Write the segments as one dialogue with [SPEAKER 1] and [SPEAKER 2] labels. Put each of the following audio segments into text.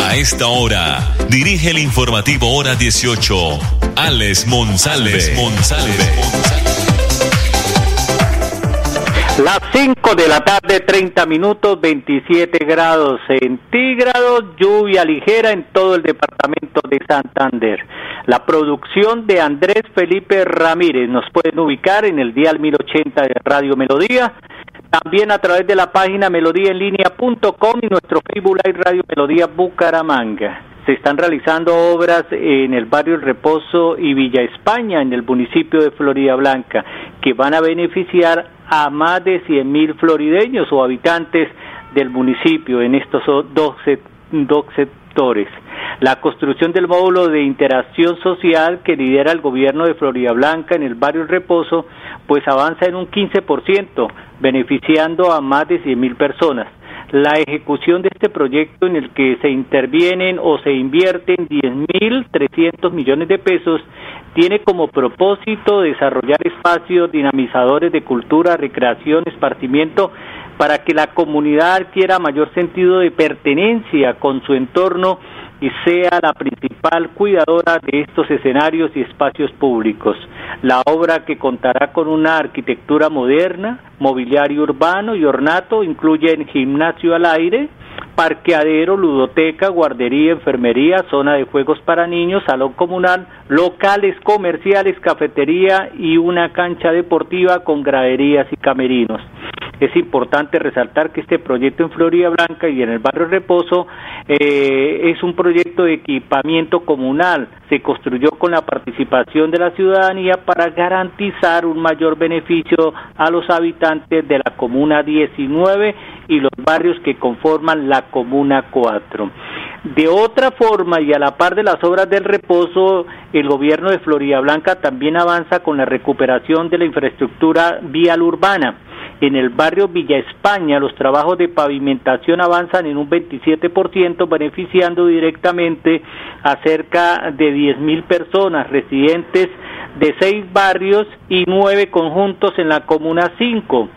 [SPEAKER 1] A esta hora, dirige el informativo Hora 18, Alex Monsalve.
[SPEAKER 2] Las 5 de la tarde, 30 minutos, 27 grados centígrados, lluvia ligera en todo el departamento de Santander. La producción de Andrés Felipe Ramírez nos pueden ubicar en el dial 1080 de Radio Melodía también a través de la página melodíaenlínea.com y nuestro Facebook Live Radio Melodía Bucaramanga. Se están realizando obras en el barrio El Reposo y Villa España, en el municipio de Florida Blanca, que van a beneficiar a más de 100 mil florideños o habitantes del municipio en estos dos sectores. La construcción del módulo de interacción social que lidera el gobierno de Florida Blanca en el barrio El Reposo, pues avanza en un 15%, beneficiando a más de 100 mil personas. La ejecución de este proyecto en el que se intervienen o se invierten 10.300 millones de pesos tiene como propósito desarrollar espacios dinamizadores de cultura, recreación, esparcimiento para que la comunidad adquiera mayor sentido de pertenencia con su entorno y sea la principal cuidadora de estos escenarios y espacios públicos. La obra que contará con una arquitectura moderna, mobiliario urbano y ornato, incluye en gimnasio al aire, parqueadero, ludoteca, guardería, enfermería, zona de juegos para niños, salón comunal, locales comerciales, cafetería y una cancha deportiva con graderías y camerinos. Es importante resaltar que este proyecto en Florida Blanca y en el barrio Reposo eh, es un proyecto de equipamiento comunal. Se construyó con la participación de la ciudadanía para garantizar un mayor beneficio a los habitantes de la Comuna 19 y los barrios que conforman la Comuna 4. De otra forma, y a la par de las obras del reposo, el gobierno de Florida Blanca también avanza con la recuperación de la infraestructura vial urbana en el barrio Villa España, los trabajos de pavimentación avanzan en un 27%, beneficiando directamente a cerca de 10.000 personas residentes de seis barrios y nueve conjuntos en la Comuna 5.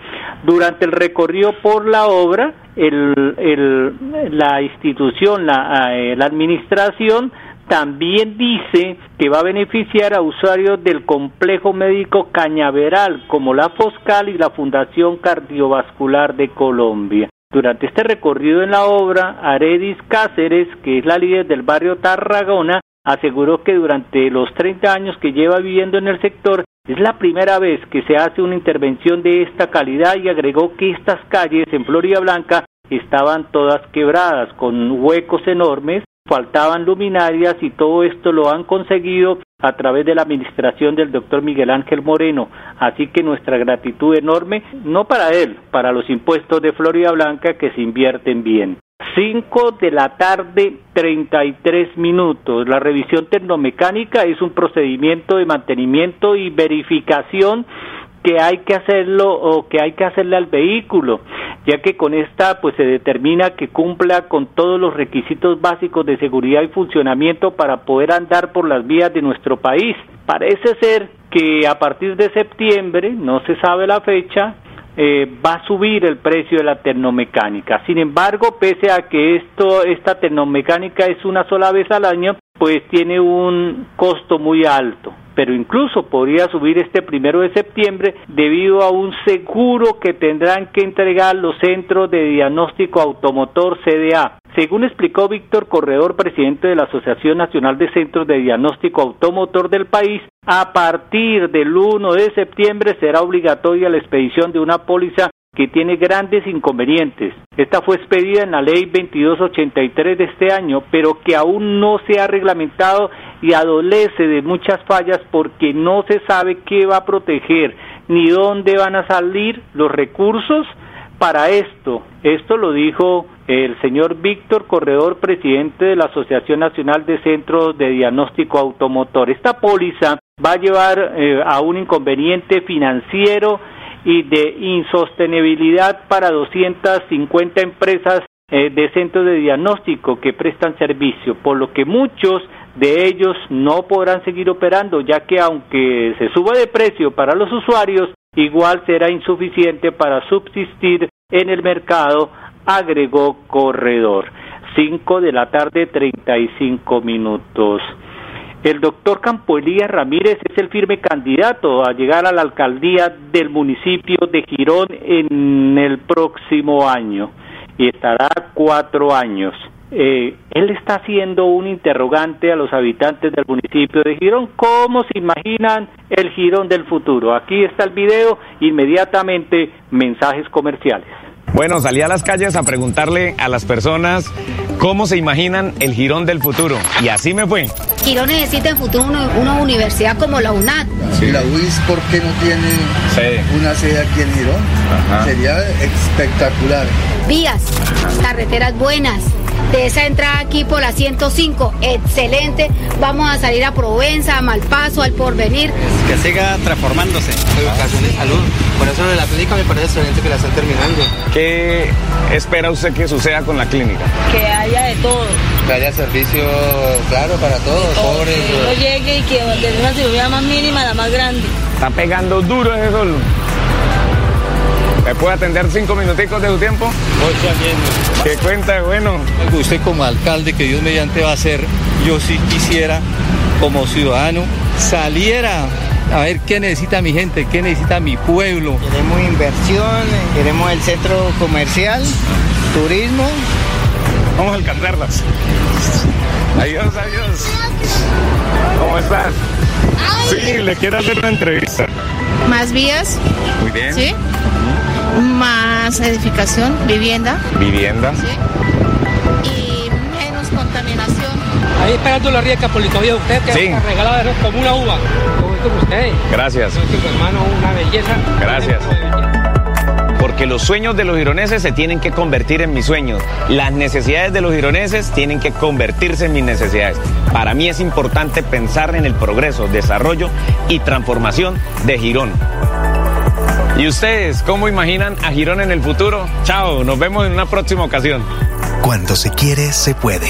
[SPEAKER 2] Durante el recorrido por la obra, la institución, la, eh, la administración, también dice que va a beneficiar a usuarios del complejo médico Cañaveral, como la Foscal y la Fundación Cardiovascular de Colombia. Durante este recorrido en la obra, Aredis Cáceres, que es la líder del barrio Tarragona, aseguró que durante los 30 años que lleva viviendo en el sector, es la primera vez que se hace una intervención de esta calidad y agregó que estas calles en Florida Blanca estaban todas quebradas, con huecos enormes faltaban luminarias y todo esto lo han conseguido a través de la administración del doctor Miguel Ángel Moreno. Así que nuestra gratitud enorme, no para él, para los impuestos de Florida Blanca que se invierten bien. 5 de la tarde, 33 minutos. La revisión tecnomecánica es un procedimiento de mantenimiento y verificación que hay que hacerlo o que hay que hacerle al vehículo, ya que con esta pues se determina que cumpla con todos los requisitos básicos de seguridad y funcionamiento para poder andar por las vías de nuestro país. Parece ser que a partir de septiembre, no se sabe la fecha, eh, va a subir el precio de la termomecánica. Sin embargo, pese a que esto, esta termomecánica es una sola vez al año, pues tiene un costo muy alto pero incluso podría subir este primero de septiembre debido a un seguro que tendrán que entregar los centros de diagnóstico automotor CDA. Según explicó Víctor Corredor, presidente de la Asociación Nacional de Centros de Diagnóstico Automotor del país, a partir del 1 de septiembre será obligatoria la expedición de una póliza que tiene grandes inconvenientes. Esta fue expedida en la ley 2283 de este año, pero que aún no se ha reglamentado y adolece de muchas fallas porque no se sabe qué va a proteger ni dónde van a salir los recursos para esto. Esto lo dijo el señor Víctor Corredor, presidente de la Asociación Nacional de Centros de Diagnóstico Automotor. Esta póliza va a llevar eh, a un inconveniente financiero y de insostenibilidad para 250 empresas eh, de centros de diagnóstico que prestan servicio, por lo que muchos de ellos no podrán seguir operando, ya que aunque se suba de precio para los usuarios, igual será insuficiente para subsistir en el mercado, agregó Corredor. 5 de la tarde, 35 minutos. El doctor Campo Elías Ramírez es el firme candidato a llegar a la alcaldía del municipio de Girón en el próximo año y estará cuatro años. Eh, él está haciendo un interrogante a los habitantes del municipio de Girón, ¿cómo se imaginan el Girón del futuro? Aquí está el video, inmediatamente mensajes comerciales.
[SPEAKER 3] Bueno, salí a las calles a preguntarle a las personas cómo se imaginan el Girón del futuro. Y así me fue.
[SPEAKER 4] Girón necesita en futuro una, universidad como la UNAD.
[SPEAKER 5] ¿Y la UIS por qué no tiene una sede aquí en Girón? Sería espectacular.
[SPEAKER 4] Vías, carreteras buenas, de esa entrada aquí por la 105, excelente. Vamos a salir a Provenza, a Malpaso, al Porvenir.
[SPEAKER 6] Que siga transformándose.
[SPEAKER 7] Educación y salud. Por eso de la clínica me parece excelente que la están terminando.
[SPEAKER 3] ¿Qué espera usted que suceda con la clínica?
[SPEAKER 8] Que haya de todo.
[SPEAKER 7] Que haya servicio, claro, para todos.
[SPEAKER 8] Pobres, que uno llegue y que de una cirugía más mínima a la más grande.
[SPEAKER 3] Está pegando duro ese sol. ¿Me puede atender cinco minuticos de su tiempo?
[SPEAKER 6] Voy
[SPEAKER 3] ¿Qué cuenta? Bueno.
[SPEAKER 6] Usted como alcalde, que Dios mediante va a ser, yo sí quisiera, como ciudadano, saliera a ver qué necesita mi gente, qué necesita mi pueblo.
[SPEAKER 9] Queremos inversión, queremos el centro comercial, turismo.
[SPEAKER 3] Vamos a alcanzarlas. Adiós, adiós. ¿Cómo estás? Sí, le quiero hacer una entrevista.
[SPEAKER 10] ¿Más vías?
[SPEAKER 3] Muy bien.
[SPEAKER 10] ¿Sí? Más edificación, vivienda.
[SPEAKER 3] Vivienda.
[SPEAKER 10] Y menos contaminación.
[SPEAKER 11] Ahí esperando la rica por usted que
[SPEAKER 3] sí.
[SPEAKER 11] regalada como una uva, como usted.
[SPEAKER 3] Gracias.
[SPEAKER 11] hermano, una belleza.
[SPEAKER 3] Gracias. Porque los sueños de los gironeses se tienen que convertir en mis sueños. Las necesidades de los gironeses tienen que convertirse en mis necesidades. Para mí es importante pensar en el progreso, desarrollo y transformación de Girón. ¿Y ustedes cómo imaginan a Girón en el futuro? Chao, nos vemos en una próxima ocasión.
[SPEAKER 12] Cuando se quiere, se puede.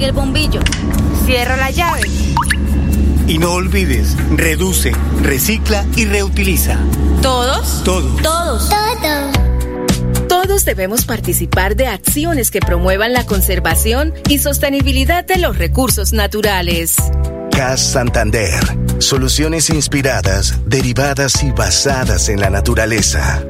[SPEAKER 4] Apague el bombillo. Cierra la llave.
[SPEAKER 13] Y no olvides, reduce, recicla y reutiliza.
[SPEAKER 4] ¿Todos?
[SPEAKER 13] Todos.
[SPEAKER 4] Todos.
[SPEAKER 14] Todos. Todos debemos participar de acciones que promuevan la conservación y sostenibilidad de los recursos naturales.
[SPEAKER 12] CAS Santander. Soluciones inspiradas, derivadas y basadas en la naturaleza.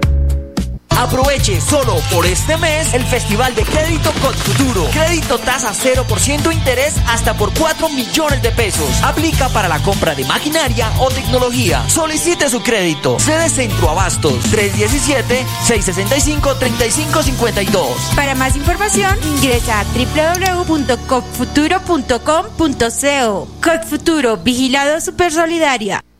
[SPEAKER 15] Aproveche solo por este mes el Festival de Crédito con Futuro. Crédito tasa 0% interés hasta por 4 millones de pesos. Aplica para la compra de maquinaria o tecnología. Solicite su crédito. Sede Centro Abastos 317-665-3552.
[SPEAKER 16] Para más información ingresa a www.cofuturo.com.co. Cofuturo, vigilado super solidaria.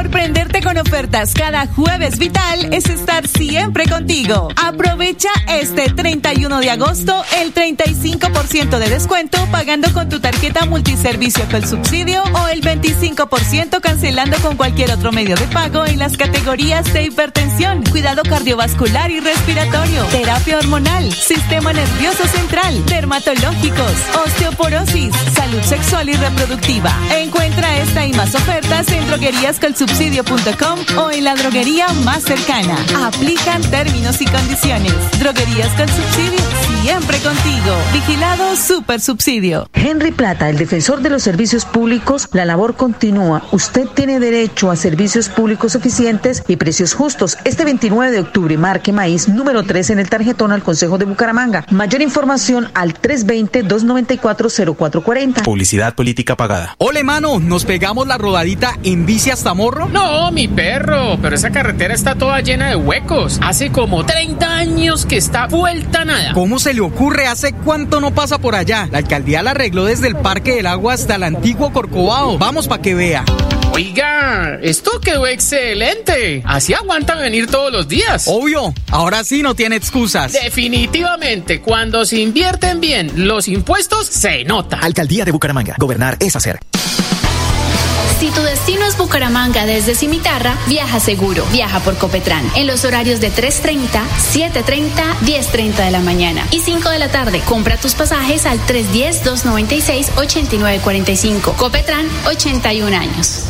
[SPEAKER 17] Sorprenderte con ofertas cada jueves vital es estar siempre contigo. Aprovecha este 31 de agosto el 35% de descuento pagando con tu tarjeta multiservicio con subsidio o el 25% cancelando con cualquier otro medio de pago en las categorías de hipertensión, cuidado cardiovascular y respiratorio, terapia hormonal, sistema nervioso central, dermatológicos, osteoporosis, salud sexual y reproductiva. Encuentra esta y más ofertas en drogueríascolsubsidio.com o en la droguería más cercana. Aplican términos y condiciones. Droguerías con subsidio, siempre contigo. Vigilado Super Subsidio.
[SPEAKER 18] Henry Plata, el defensor de los servicios públicos, la labor continúa. Usted tiene derecho a servicios públicos eficientes y precios justos. Este 29 de octubre, marque maíz número 3 en el tarjetón al Consejo de Bucaramanga. Mayor información al 320-294-0440.
[SPEAKER 19] Publicidad política pagada.
[SPEAKER 20] Ole, mano, ¿nos pegamos la rodadita en bici hasta Morro?
[SPEAKER 21] No, mi perro, pero esa carretera está toda llena de huecos. Hace como 30 años que está vuelta nada.
[SPEAKER 20] ¿Cómo se le ocurre? ¿Hace cuánto no pasa por allá? La alcaldía la arregló desde el Parque del Agua hasta el antiguo Corcovado. Vamos para que vea.
[SPEAKER 21] Oiga, esto quedó excelente. Así aguantan venir todos los días.
[SPEAKER 20] Obvio, ahora sí no tiene excusas.
[SPEAKER 21] Definitivamente, cuando se invierten bien los impuestos, se nota.
[SPEAKER 19] Alcaldía de Bucaramanga. Gobernar es hacer.
[SPEAKER 22] Si tu destino es Bucaramanga desde Cimitarra, viaja seguro. Viaja por Copetrán en los horarios de 3.30, 7.30, 10.30 de la mañana y 5 de la tarde. Compra tus pasajes al 310-296-8945. Copetrán, 81 años.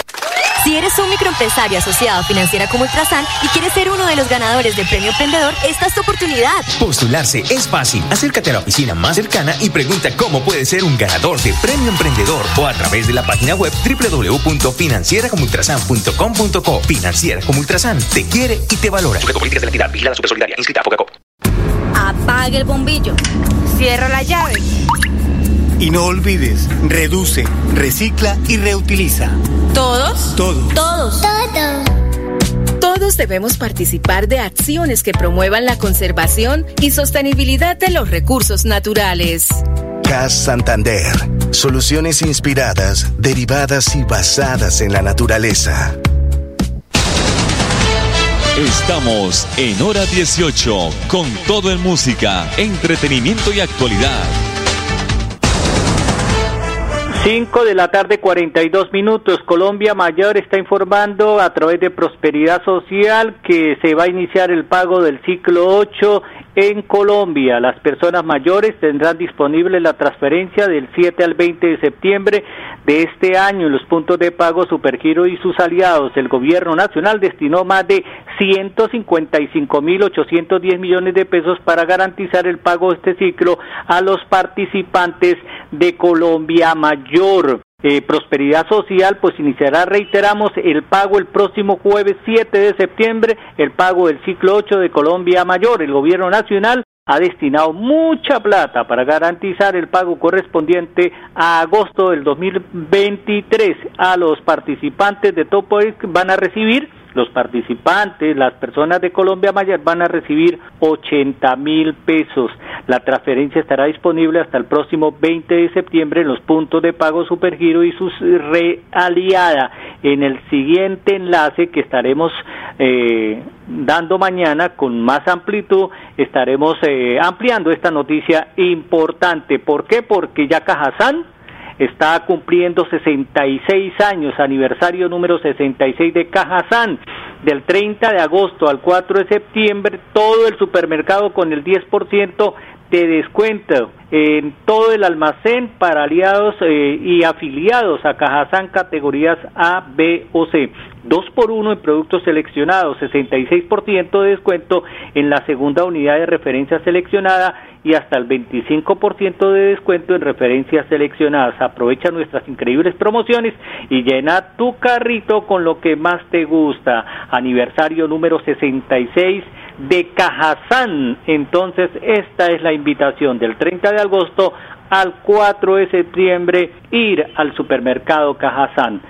[SPEAKER 23] Si eres un microempresario asociado a Financiera como Ultrasan y quieres ser uno de los ganadores del Premio Emprendedor, esta es tu oportunidad.
[SPEAKER 24] Postularse es fácil. Acércate a la oficina más cercana y pregunta cómo puedes ser un ganador de Premio Emprendedor o a través de la página web www.financieracomultrasan.com.co. Financiera como Ultrasan te quiere y te valora.
[SPEAKER 25] Sujeto políticas de la entidad, vigilada super solidaria, inscrita a Fogacop.
[SPEAKER 16] Apague el bombillo. Cierra la llave.
[SPEAKER 13] Y no olvides, reduce, recicla y reutiliza.
[SPEAKER 16] ¿Todos?
[SPEAKER 13] Todos.
[SPEAKER 16] Todos.
[SPEAKER 14] Todos. Todos debemos participar de acciones que promuevan la conservación y sostenibilidad de los recursos naturales.
[SPEAKER 12] CAS Santander. Soluciones inspiradas, derivadas y basadas en la naturaleza.
[SPEAKER 1] Estamos en hora 18 con todo en música, entretenimiento y actualidad.
[SPEAKER 2] 5 de la tarde, 42 minutos. Colombia Mayor está informando a través de Prosperidad Social que se va a iniciar el pago del ciclo 8 en Colombia. Las personas mayores tendrán disponible la transferencia del 7 al 20 de septiembre de este año en los puntos de pago Supergiro y sus aliados. El gobierno nacional destinó más de 155.810 millones de pesos para garantizar el pago de este ciclo a los participantes de Colombia Mayor. Eh, Prosperidad Social pues iniciará, reiteramos, el pago el próximo jueves 7 de septiembre, el pago del ciclo 8 de Colombia Mayor. El gobierno nacional ha destinado mucha plata para garantizar el pago correspondiente a agosto del 2023 a los participantes de Topo van a recibir los participantes, las personas de Colombia Mayor van a recibir 80 mil pesos. La transferencia estará disponible hasta el próximo 20 de septiembre en los puntos de pago Supergiro y sus realiada. En el siguiente enlace que estaremos eh, dando mañana con más amplitud, estaremos eh, ampliando esta noticia importante. ¿Por qué? Porque ya Cajazán está cumpliendo 66 años, aniversario número 66 de Cajazán. Del 30 de agosto al 4 de septiembre, todo el supermercado con el 10% de descuento en todo el almacén para aliados eh, y afiliados a Cajazán categorías A, B o C. Dos por uno en productos seleccionados, 66% de descuento en la segunda unidad de referencia seleccionada y hasta el 25% de descuento en referencias seleccionadas. Aprovecha nuestras increíbles promociones y llena tu carrito con lo que más te gusta. Aniversario número 66 de Cajazán. Entonces, esta es la invitación del 30 de agosto al 4 de septiembre ir al supermercado Cajazán.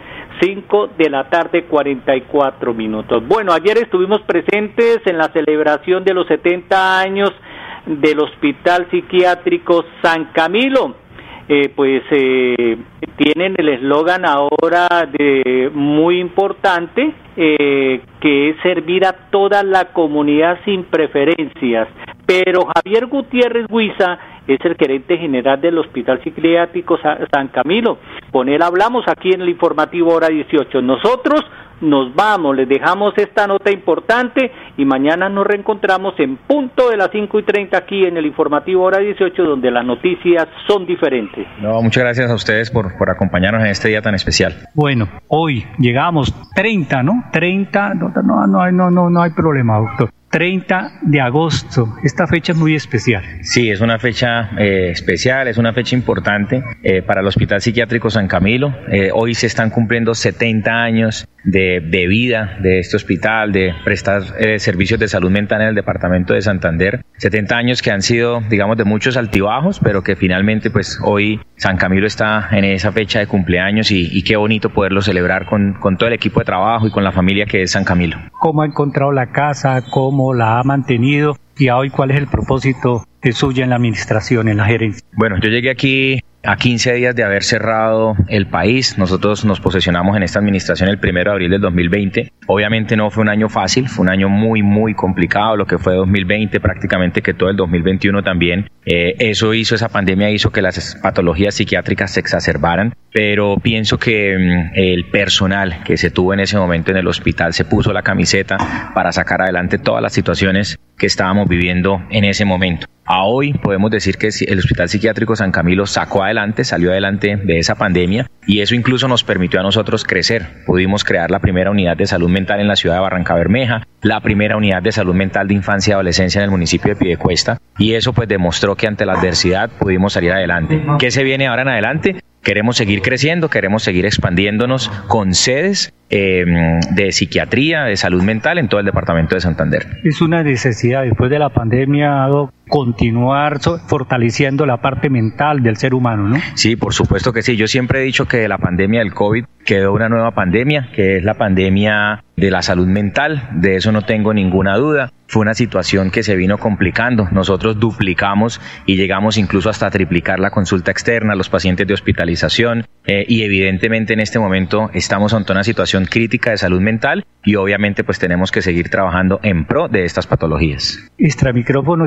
[SPEAKER 2] 5 de la tarde 44 minutos. Bueno, ayer estuvimos presentes en la celebración de los 70 años del Hospital Psiquiátrico San Camilo. Eh, pues eh, tienen el eslogan ahora de muy importante eh, que es servir a toda la comunidad sin preferencias. Pero Javier Gutiérrez Huiza es el gerente general del Hospital Psiquiátrico San Camilo. Con él hablamos aquí en el informativo hora 18. Nosotros nos vamos, les dejamos esta nota importante y mañana nos reencontramos en punto de las 5 y 30 aquí en el informativo hora 18 donde las noticias son diferentes.
[SPEAKER 26] No, muchas gracias a ustedes por, por acompañarnos en este día tan especial.
[SPEAKER 20] Bueno, hoy llegamos 30, ¿no? 30, no, no, no, no, no, no hay problema, doctor. 30 de agosto. Esta fecha es muy especial.
[SPEAKER 26] Sí, es una fecha eh, especial, es una fecha importante eh, para el Hospital Psiquiátrico San Camilo. Eh, hoy se están cumpliendo 70 años de, de vida de este hospital, de prestar servicios de salud mental en el departamento de Santander. 70 años que han sido, digamos, de muchos altibajos, pero que finalmente, pues hoy San Camilo está en esa fecha de cumpleaños y, y qué bonito poderlo celebrar con, con todo el equipo de trabajo y con la familia que es San Camilo.
[SPEAKER 20] ¿Cómo ha encontrado la casa? ¿Cómo la ha mantenido y hoy cuál es el propósito de suya en la administración, en la gerencia.
[SPEAKER 26] Bueno, yo llegué aquí a 15 días de haber cerrado el país. Nosotros nos posesionamos en esta administración el primero de abril del 2020. Obviamente no fue un año fácil, fue un año muy, muy complicado, lo que fue 2020, prácticamente que todo el 2021 también. Eh, eso hizo, esa pandemia hizo que las patologías psiquiátricas se exacerbaran, pero pienso que mm, el personal que se tuvo en ese momento en el hospital se puso la camiseta para sacar adelante todas las situaciones que estábamos viviendo en ese momento. A hoy podemos decir que el Hospital Psiquiátrico San Camilo sacó adelante, salió adelante de esa pandemia y eso incluso nos permitió a nosotros crecer. Pudimos crear la primera unidad de salud mental en la ciudad de Barranca Bermeja, la primera unidad de salud mental de infancia y adolescencia en el municipio de Piedecuesta y eso pues demostró que ante la adversidad pudimos salir adelante. ¿Qué se viene ahora en adelante? Queremos seguir creciendo, queremos seguir expandiéndonos con sedes eh, de psiquiatría, de salud mental en todo el departamento de Santander.
[SPEAKER 20] Es una necesidad después de la pandemia continuar fortaleciendo la parte mental del ser humano, ¿no?
[SPEAKER 26] Sí, por supuesto que sí. Yo siempre he dicho que de la pandemia del COVID quedó una nueva pandemia, que es la pandemia de la salud mental. De eso no tengo ninguna duda. Fue una situación que se vino complicando. Nosotros duplicamos y llegamos incluso hasta triplicar la consulta externa, los pacientes de hospitalización eh, y evidentemente en este momento estamos ante una situación crítica de salud mental y obviamente pues tenemos que seguir trabajando en pro de estas patologías.
[SPEAKER 20] Extra micrófono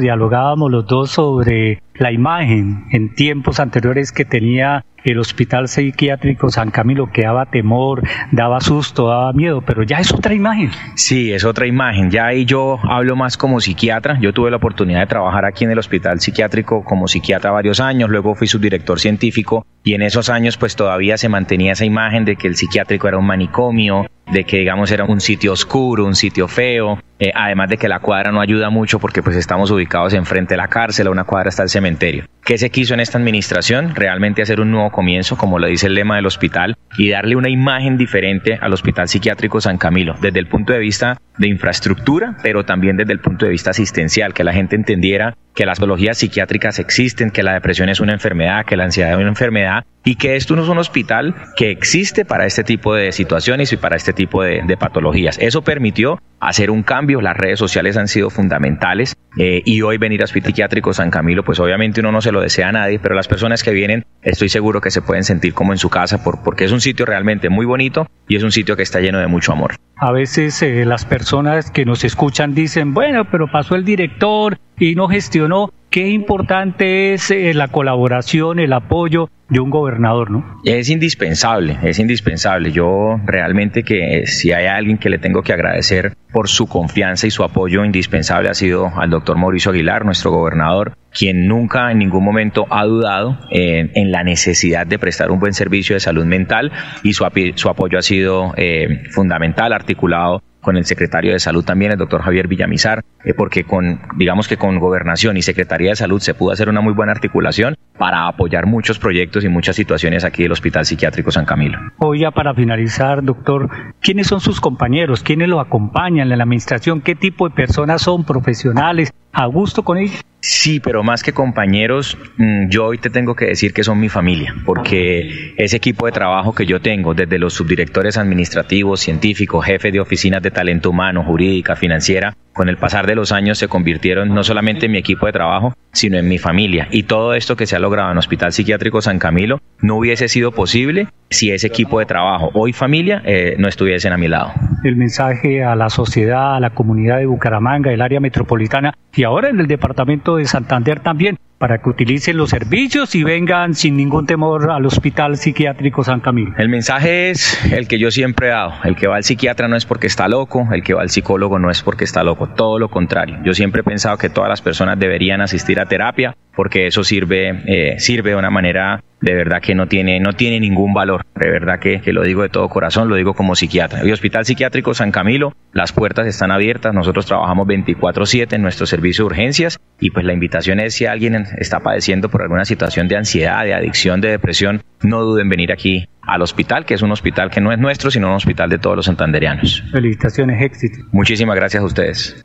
[SPEAKER 20] dialogábamos los dos sobre la imagen en tiempos anteriores que tenía el hospital psiquiátrico San Camilo que daba temor, daba susto, daba miedo, pero ya es otra imagen.
[SPEAKER 26] Sí, es otra imagen. Ya ahí yo hablo más como psiquiatra. Yo tuve la oportunidad de trabajar aquí en el hospital psiquiátrico como psiquiatra varios años, luego fui subdirector científico y en esos años pues todavía se mantenía esa imagen de que el psiquiátrico era un manicomio, de que digamos era un sitio oscuro, un sitio feo, eh, además de que la cuadra no ayuda mucho porque pues estamos ubicados enfrente de la cárcel, a una cuadra está el cementerio. ¿Qué se quiso en esta administración? Realmente hacer un nuevo comienzo, como lo dice el lema del hospital, y darle una imagen diferente al Hospital Psiquiátrico San Camilo, desde el punto de vista de infraestructura, pero también desde el punto de vista asistencial, que la gente entendiera que las patologías psiquiátricas existen, que la depresión es una enfermedad, que la ansiedad es una enfermedad y que esto no es un hospital que existe para este tipo de situaciones y para este tipo de, de patologías. Eso permitió hacer un cambio, las redes sociales han sido fundamentales eh, y hoy venir a Hospital Psiquiátrico San Camilo, pues obviamente uno no se lo desea a nadie, pero las personas que vienen estoy seguro que se pueden sentir como en su casa por, porque es un sitio realmente muy bonito y es un sitio que está lleno de mucho amor.
[SPEAKER 20] A veces eh, las personas que nos escuchan dicen, bueno, pero pasó el director y no gestionó. Qué importante es eh, la colaboración, el apoyo de un gobernador, ¿no?
[SPEAKER 26] Es indispensable, es indispensable. Yo realmente que eh, si hay alguien que le tengo que agradecer por su confianza y su apoyo indispensable ha sido al doctor Mauricio Aguilar, nuestro gobernador, quien nunca en ningún momento ha dudado en, en la necesidad de prestar un buen servicio de salud mental y su, su apoyo ha sido eh, fundamental, articulado con el secretario de Salud también, el doctor Javier Villamizar, eh, porque con, digamos que con Gobernación y Secretaría de Salud se pudo hacer una muy buena articulación para apoyar muchos proyectos y muchas situaciones aquí del Hospital Psiquiátrico San Camilo.
[SPEAKER 20] Hoy ya para finalizar, doctor, ¿quiénes son sus compañeros? ¿Quiénes lo acompañan en la administración? ¿Qué tipo de personas son profesionales? ¿A gusto con ellos?
[SPEAKER 26] Sí, pero más que compañeros, mm, yo hoy te tengo que decir que son mi familia, porque ese equipo de trabajo que yo tengo, desde los subdirectores administrativos, científicos, jefes de oficinas de talento humano, jurídica, financiera, con el pasar de los años se convirtieron no solamente en mi equipo de trabajo, sino en mi familia. Y todo esto que se ha logrado en Hospital Psiquiátrico San Camilo no hubiese sido posible si ese equipo de trabajo, hoy familia, eh, no estuviesen a mi lado.
[SPEAKER 20] El mensaje a la sociedad, a la comunidad de Bucaramanga, el área metropolitana y ahora en el departamento de Santander también, para que utilicen los servicios y vengan sin ningún temor al Hospital Psiquiátrico San Camilo.
[SPEAKER 26] El mensaje es el que yo siempre he dado. El que va al psiquiatra no es porque está loco, el que va al psicólogo no es porque está loco, todo lo contrario. Yo siempre he pensado que todas las personas deberían asistir a terapia porque eso sirve, eh, sirve de una manera de verdad que no tiene, no tiene ningún valor. De verdad que, que, lo digo de todo corazón, lo digo como psiquiatra. El Hospital Psiquiátrico San Camilo, las puertas están abiertas, nosotros trabajamos 24/7 en nuestro servicio de urgencias y pues la invitación es si alguien está padeciendo por alguna situación de ansiedad, de adicción, de depresión, no duden en venir aquí al hospital, que es un hospital que no es nuestro, sino un hospital de todos los santanderianos.
[SPEAKER 20] Felicitaciones, éxito.
[SPEAKER 26] Muchísimas gracias a ustedes.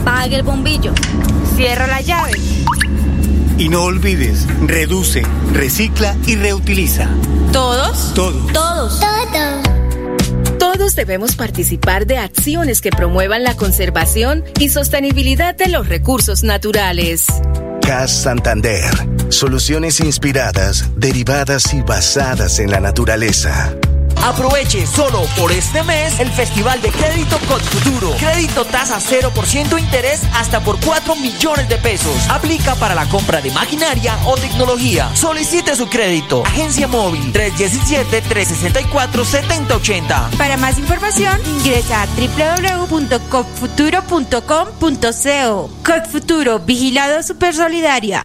[SPEAKER 16] Apague el bombillo. Cierra la llave.
[SPEAKER 13] Y no olvides, reduce, recicla y reutiliza.
[SPEAKER 16] ¿Todos?
[SPEAKER 13] Todos.
[SPEAKER 16] Todos.
[SPEAKER 14] Todos. Todos debemos participar de acciones que promuevan la conservación y sostenibilidad de los recursos naturales.
[SPEAKER 12] CAS Santander. Soluciones inspiradas, derivadas y basadas en la naturaleza.
[SPEAKER 15] Aproveche solo por este mes el Festival de Crédito Futuro. Crédito tasa 0% interés hasta por 4 millones de pesos. Aplica para la compra de maquinaria o tecnología. Solicite su crédito. Agencia móvil 317-364-7080.
[SPEAKER 16] Para más información, ingresa a www.copfuturo.com.co. Codfuturo, vigilado super solidaria.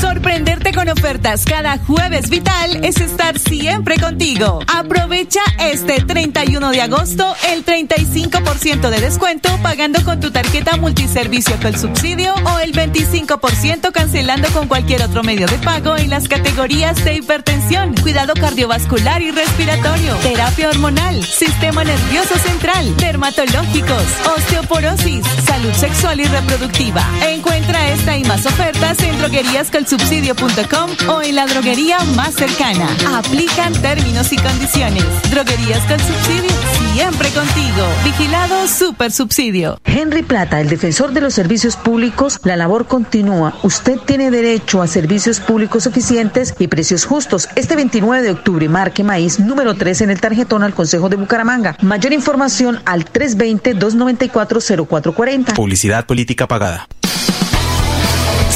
[SPEAKER 17] Sorprenderte con ofertas cada jueves vital es estar siempre contigo. Aprovecha este 31 de agosto el 35% de descuento pagando con tu tarjeta multiservicio con subsidio o el 25% cancelando con cualquier otro medio de pago en las categorías de hipertensión, cuidado cardiovascular y respiratorio, terapia hormonal, sistema nervioso central, dermatológicos, osteoporosis, salud sexual y reproductiva. Encuentra esta y más ofertas en droguerías con subsidio.com o en la droguería más cercana. Aplican términos y condiciones. Droguerías con subsidio, siempre contigo. Vigilado Super Subsidio.
[SPEAKER 18] Henry Plata, el defensor de los servicios públicos, la labor continúa. Usted tiene derecho a servicios públicos eficientes y precios justos. Este 29 de octubre, marque maíz número 3 en el tarjetón al Consejo de Bucaramanga. Mayor información al 320-294-0440.
[SPEAKER 19] Publicidad política pagada.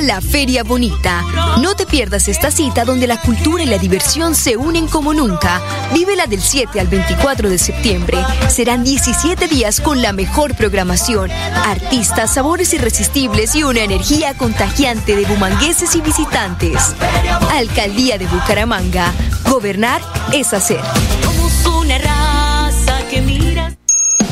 [SPEAKER 27] La Feria Bonita. No te pierdas esta cita donde la cultura y la diversión se unen como nunca. Vívela del 7 al 24 de septiembre. Serán 17 días con la mejor programación, artistas, sabores irresistibles y una energía contagiante de bumangueses y visitantes. Alcaldía de Bucaramanga. Gobernar es hacer.